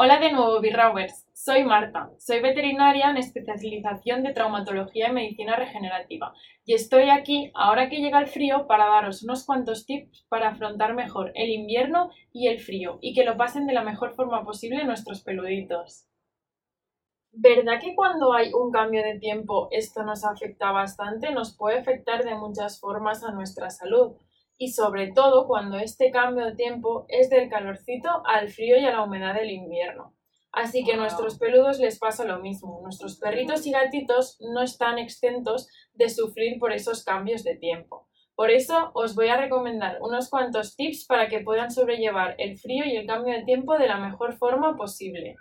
Hola de nuevo, Birrawers. Soy Marta. Soy veterinaria en especialización de traumatología y medicina regenerativa. Y estoy aquí, ahora que llega el frío, para daros unos cuantos tips para afrontar mejor el invierno y el frío y que lo pasen de la mejor forma posible nuestros peluditos. ¿Verdad que cuando hay un cambio de tiempo esto nos afecta bastante? Nos puede afectar de muchas formas a nuestra salud y sobre todo cuando este cambio de tiempo es del calorcito al frío y a la humedad del invierno. Así que a nuestros peludos les pasa lo mismo. Nuestros perritos y gatitos no están exentos de sufrir por esos cambios de tiempo. Por eso os voy a recomendar unos cuantos tips para que puedan sobrellevar el frío y el cambio de tiempo de la mejor forma posible.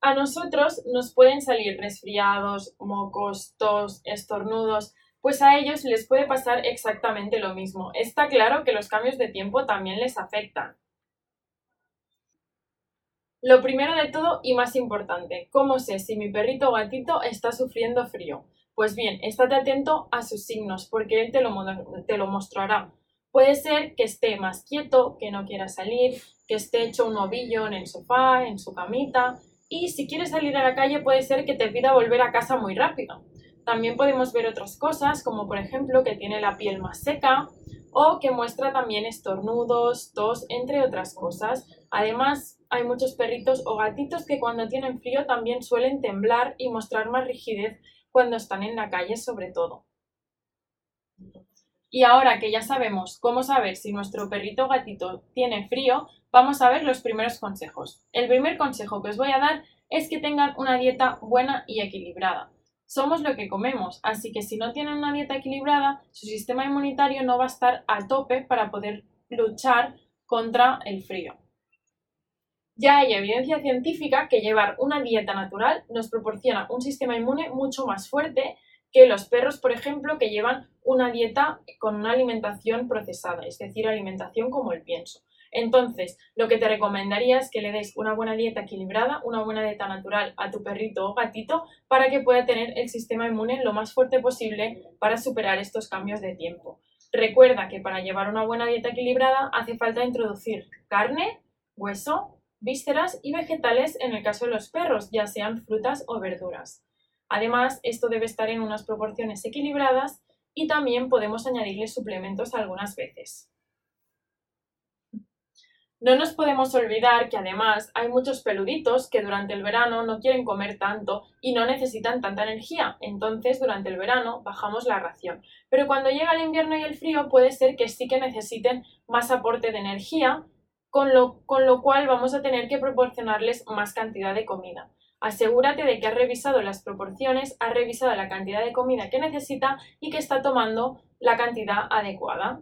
A nosotros nos pueden salir resfriados, mocos, tos, estornudos, pues a ellos les puede pasar exactamente lo mismo. Está claro que los cambios de tiempo también les afectan. Lo primero de todo y más importante, ¿cómo sé si mi perrito o gatito está sufriendo frío? Pues bien, estate atento a sus signos porque él te lo, te lo mostrará. Puede ser que esté más quieto, que no quiera salir, que esté hecho un ovillo en el sofá, en su camita. Y si quiere salir a la calle puede ser que te pida volver a casa muy rápido. También podemos ver otras cosas, como por ejemplo que tiene la piel más seca o que muestra también estornudos, tos, entre otras cosas. Además, hay muchos perritos o gatitos que cuando tienen frío también suelen temblar y mostrar más rigidez cuando están en la calle sobre todo. Y ahora que ya sabemos cómo saber si nuestro perrito o gatito tiene frío, vamos a ver los primeros consejos. El primer consejo que os voy a dar es que tengan una dieta buena y equilibrada. Somos lo que comemos, así que si no tienen una dieta equilibrada, su sistema inmunitario no va a estar a tope para poder luchar contra el frío. Ya hay evidencia científica que llevar una dieta natural nos proporciona un sistema inmune mucho más fuerte que los perros, por ejemplo, que llevan una dieta con una alimentación procesada, es decir, alimentación como el pienso. Entonces, lo que te recomendaría es que le des una buena dieta equilibrada, una buena dieta natural a tu perrito o gatito para que pueda tener el sistema inmune lo más fuerte posible para superar estos cambios de tiempo. Recuerda que para llevar una buena dieta equilibrada hace falta introducir carne, hueso, vísceras y vegetales en el caso de los perros, ya sean frutas o verduras. Además, esto debe estar en unas proporciones equilibradas y también podemos añadirle suplementos algunas veces. No nos podemos olvidar que además hay muchos peluditos que durante el verano no quieren comer tanto y no necesitan tanta energía, entonces durante el verano bajamos la ración. Pero cuando llega el invierno y el frío puede ser que sí que necesiten más aporte de energía, con lo, con lo cual vamos a tener que proporcionarles más cantidad de comida. Asegúrate de que has revisado las proporciones, has revisado la cantidad de comida que necesita y que está tomando la cantidad adecuada.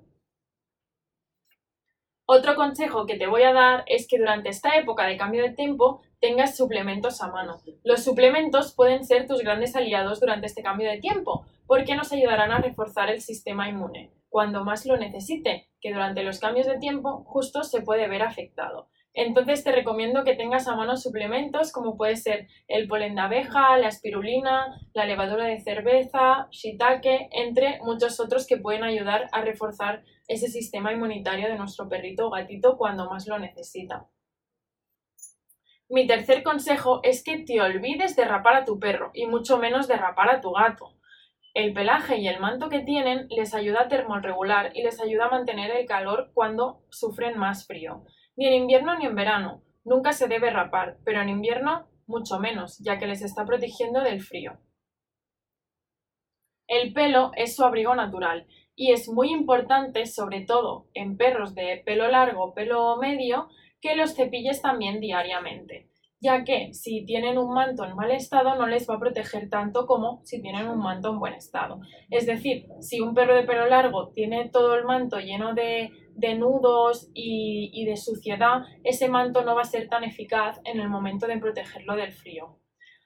Otro consejo que te voy a dar es que durante esta época de cambio de tiempo tengas suplementos a mano. Los suplementos pueden ser tus grandes aliados durante este cambio de tiempo porque nos ayudarán a reforzar el sistema inmune cuando más lo necesite, que durante los cambios de tiempo justo se puede ver afectado. Entonces te recomiendo que tengas a mano suplementos como puede ser el polen de abeja, la espirulina, la levadura de cerveza, shiitake, entre muchos otros que pueden ayudar a reforzar ese sistema inmunitario de nuestro perrito o gatito cuando más lo necesita. Mi tercer consejo es que te olvides de rapar a tu perro y mucho menos de rapar a tu gato. El pelaje y el manto que tienen les ayuda a termorregular y les ayuda a mantener el calor cuando sufren más frío. Ni en invierno ni en verano. Nunca se debe rapar, pero en invierno mucho menos, ya que les está protegiendo del frío. El pelo es su abrigo natural y es muy importante, sobre todo en perros de pelo largo pelo medio, que los cepilles también diariamente, ya que si tienen un manto en mal estado no les va a proteger tanto como si tienen un manto en buen estado. Es decir, si un perro de pelo largo tiene todo el manto lleno de, nudos y de suciedad, ese manto no va a ser tan eficaz en el momento de protegerlo del frío.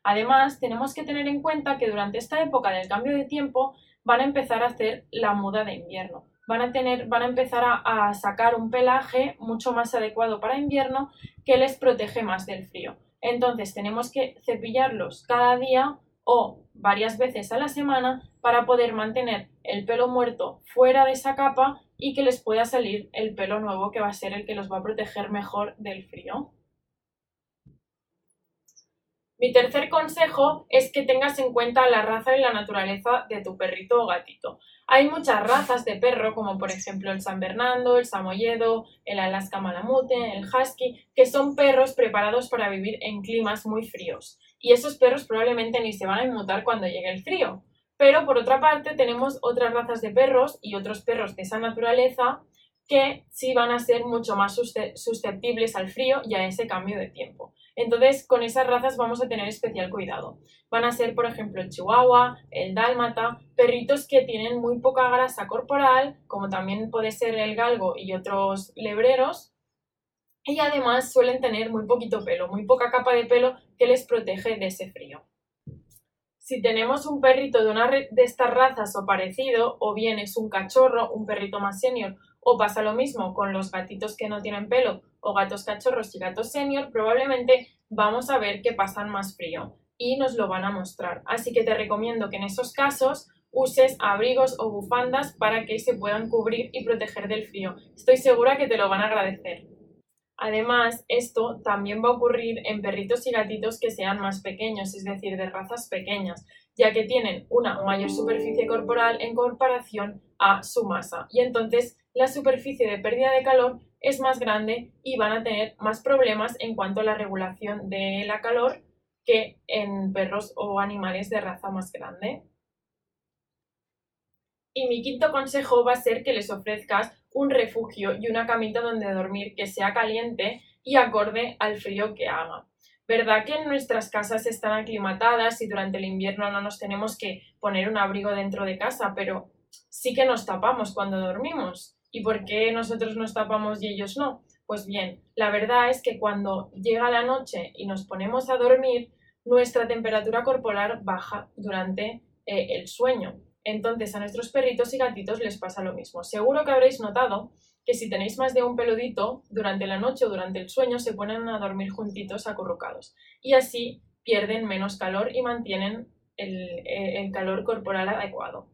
Además, tenemos que tener en cuenta que durante esta época del cambio de tiempo van a empezar a hacer la muda de invierno. Van a, tener, van a empezar a, sacar un pelaje mucho más adecuado para invierno que les protege más del frío. Entonces tenemos que cepillarlos cada día o varias veces a la semana para poder mantener el pelo muerto fuera de esa capa y que les pueda salir el pelo nuevo que va a ser el que los va a proteger mejor del frío. Mi tercer consejo es que tengas en cuenta la raza y la naturaleza de tu perrito o gatito. Hay muchas razas de perro, como por ejemplo el San Bernardo, el Samoyedo, el Alaska Malamute, el Husky, que son perros preparados para vivir en climas muy fríos. Y esos perros probablemente ni se van a inmutar cuando llegue el frío. Pero por otra parte tenemos otras razas de perros y otros perros de esa naturaleza que sí van a ser mucho más susceptibles al frío y a ese cambio de tiempo. Entonces, con esas razas vamos a tener especial cuidado. Van a ser, por ejemplo, el chihuahua, el dálmata, perritos que tienen muy poca grasa corporal, como también puede ser el galgo y otros lebreros, y además suelen tener muy poquito pelo, muy poca capa de pelo que les protege de ese frío. Si tenemos un perrito de una de estas razas o parecido, o bien es un cachorro, un perrito más senior o pasa lo mismo con los gatitos que no tienen pelo o gatos cachorros y gatos senior, probablemente vamos a ver que pasan más frío y nos lo van a mostrar. Así que te recomiendo que en esos casos uses abrigos o bufandas para que se puedan cubrir y proteger del frío. Estoy segura que te lo van a agradecer. Además, esto también va a ocurrir en perritos y gatitos que sean más pequeños, es decir, de razas pequeñas, ya que tienen una mayor superficie corporal en comparación a su masa. Y entonces la superficie de pérdida de calor es más grande y van a tener más problemas en cuanto a la regulación de la calor que en perros o animales de raza más grande. Y mi quinto consejo va a ser que les ofrezcas un refugio y una camita donde dormir que sea caliente y acorde al frío que haga. ¿Verdad que en nuestras casas están aclimatadas y durante el invierno no nos tenemos que poner un abrigo dentro de casa, pero sí que nos tapamos cuando dormimos? ¿Y por qué nosotros nos tapamos y ellos no? Pues bien, la verdad es que cuando llega la noche y nos ponemos a dormir, nuestra temperatura corporal baja durante eh, el sueño. Entonces a nuestros perritos y gatitos les pasa lo mismo. Seguro que habréis notado que si tenéis más de un peludito, durante la noche o durante el sueño se ponen a dormir juntitos acurrucados. Y así pierden menos calor y mantienen el, eh, el calor corporal adecuado.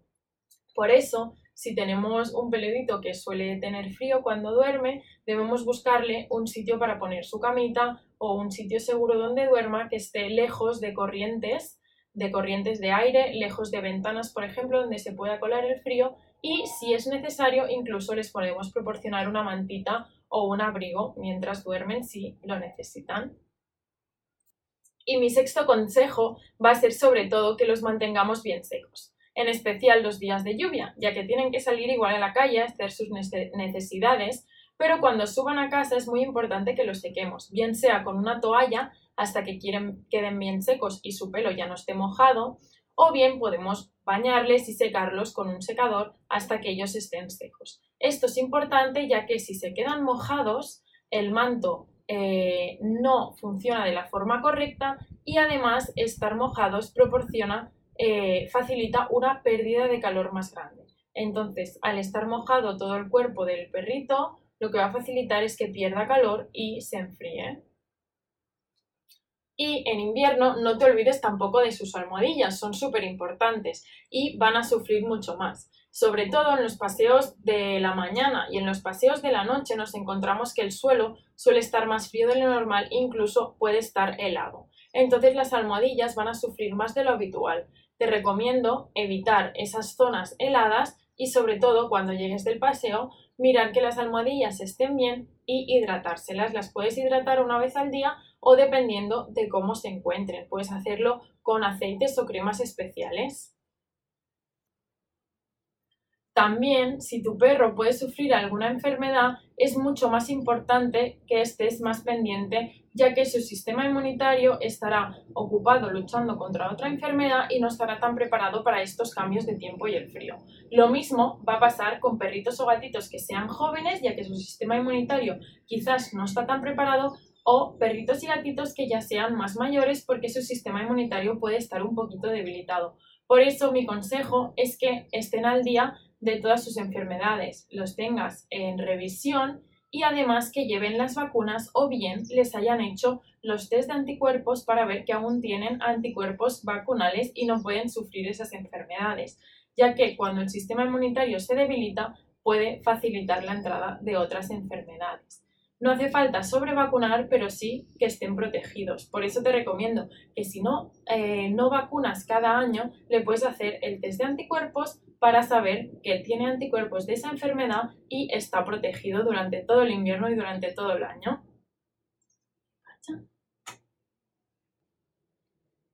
Por eso, si tenemos un peludito que suele tener frío cuando duerme, debemos buscarle un sitio para poner su camita o un sitio seguro donde duerma que esté lejos de corrientes, de corrientes de aire, lejos de ventanas, por ejemplo, donde se pueda colar el frío y si es necesario incluso les podemos proporcionar una mantita o un abrigo mientras duermen si lo necesitan. Y mi sexto consejo va a ser sobre todo que los mantengamos bien secos en especial los días de lluvia, ya que tienen que salir igual a la calle a hacer sus necesidades, pero cuando suban a casa es muy importante que los sequemos, bien sea con una toalla hasta que quieren, queden bien secos y su pelo ya no esté mojado, o bien podemos bañarles y secarlos con un secador hasta que ellos estén secos. Esto es importante ya que si se quedan mojados, el manto eh, no funciona de la forma correcta y además estar mojados proporciona eh, facilita una pérdida de calor más grande. Entonces, al estar mojado todo el cuerpo del perrito, lo que va a facilitar es que pierda calor y se enfríe. Y en invierno no te olvides tampoco de sus almohadillas, son súper importantes y van a sufrir mucho más. Sobre todo en los paseos de la mañana y en los paseos de la noche nos encontramos que el suelo suele estar más frío de lo normal, incluso puede estar helado. Entonces las almohadillas van a sufrir más de lo habitual te recomiendo evitar esas zonas heladas y sobre todo cuando llegues del paseo, mirar que las almohadillas estén bien y hidratárselas. Las puedes hidratar una vez al día o dependiendo de cómo se encuentren. Puedes hacerlo con aceites o cremas especiales. También, si tu perro puede sufrir alguna enfermedad, es mucho más importante que estés más pendiente, ya que su sistema inmunitario estará ocupado luchando contra otra enfermedad y no estará tan preparado para estos cambios de tiempo y el frío. Lo mismo va a pasar con perritos o gatitos que sean jóvenes, ya que su sistema inmunitario quizás no está tan preparado, o perritos y gatitos que ya sean más mayores porque su sistema inmunitario puede estar un poquito debilitado. Por eso mi consejo es que estén al día de todas sus enfermedades, los tengas en revisión y además que lleven las vacunas o bien les hayan hecho los test de anticuerpos para ver que aún tienen anticuerpos vacunales y no pueden sufrir esas enfermedades, ya que cuando el sistema inmunitario se debilita puede facilitar la entrada de otras enfermedades. No hace falta sobrevacunar, pero sí que estén protegidos. Por eso te recomiendo que si no, eh, no vacunas cada año, le puedes hacer el test de anticuerpos para saber que tiene anticuerpos de esa enfermedad y está protegido durante todo el invierno y durante todo el año.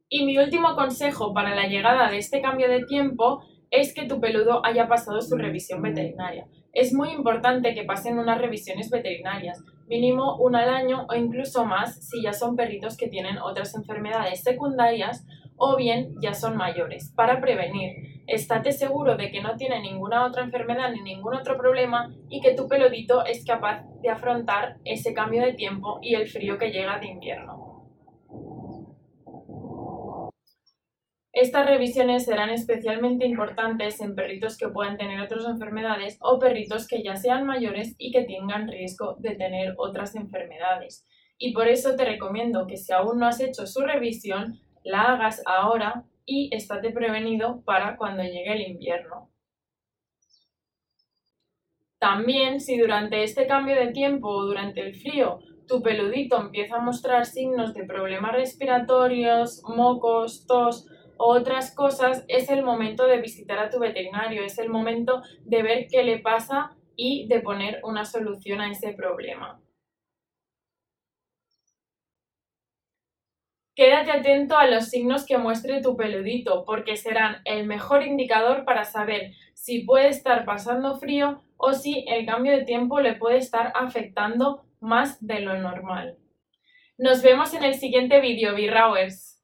Y mi último consejo para la llegada de este cambio de tiempo es que tu peludo haya pasado su revisión veterinaria. Es muy importante que pasen unas revisiones veterinarias, mínimo una al año o incluso más si ya son perritos que tienen otras enfermedades secundarias o bien ya son mayores, para prevenir. Estate seguro de que no tiene ninguna otra enfermedad ni ningún otro problema y que tu peludito es capaz de afrontar ese cambio de tiempo y el frío que llega de invierno. Estas revisiones serán especialmente importantes en perritos que puedan tener otras enfermedades o perritos que ya sean mayores y que tengan riesgo de tener otras enfermedades. Y por eso te recomiendo que si aún no has hecho su revisión, la hagas ahora y estate prevenido para cuando llegue el invierno. También, si durante este cambio de tiempo o durante el frío tu peludito empieza a mostrar signos de problemas respiratorios, mocos, tos otras cosas, es el momento de visitar a tu veterinario, es el momento de ver qué le pasa y de poner una solución a ese problema. Quédate atento a los signos que muestre tu peludito, porque serán el mejor indicador para saber si puede estar pasando frío o si el cambio de tiempo le puede estar afectando más de lo normal. Nos vemos en el siguiente vídeo, B-Rowers.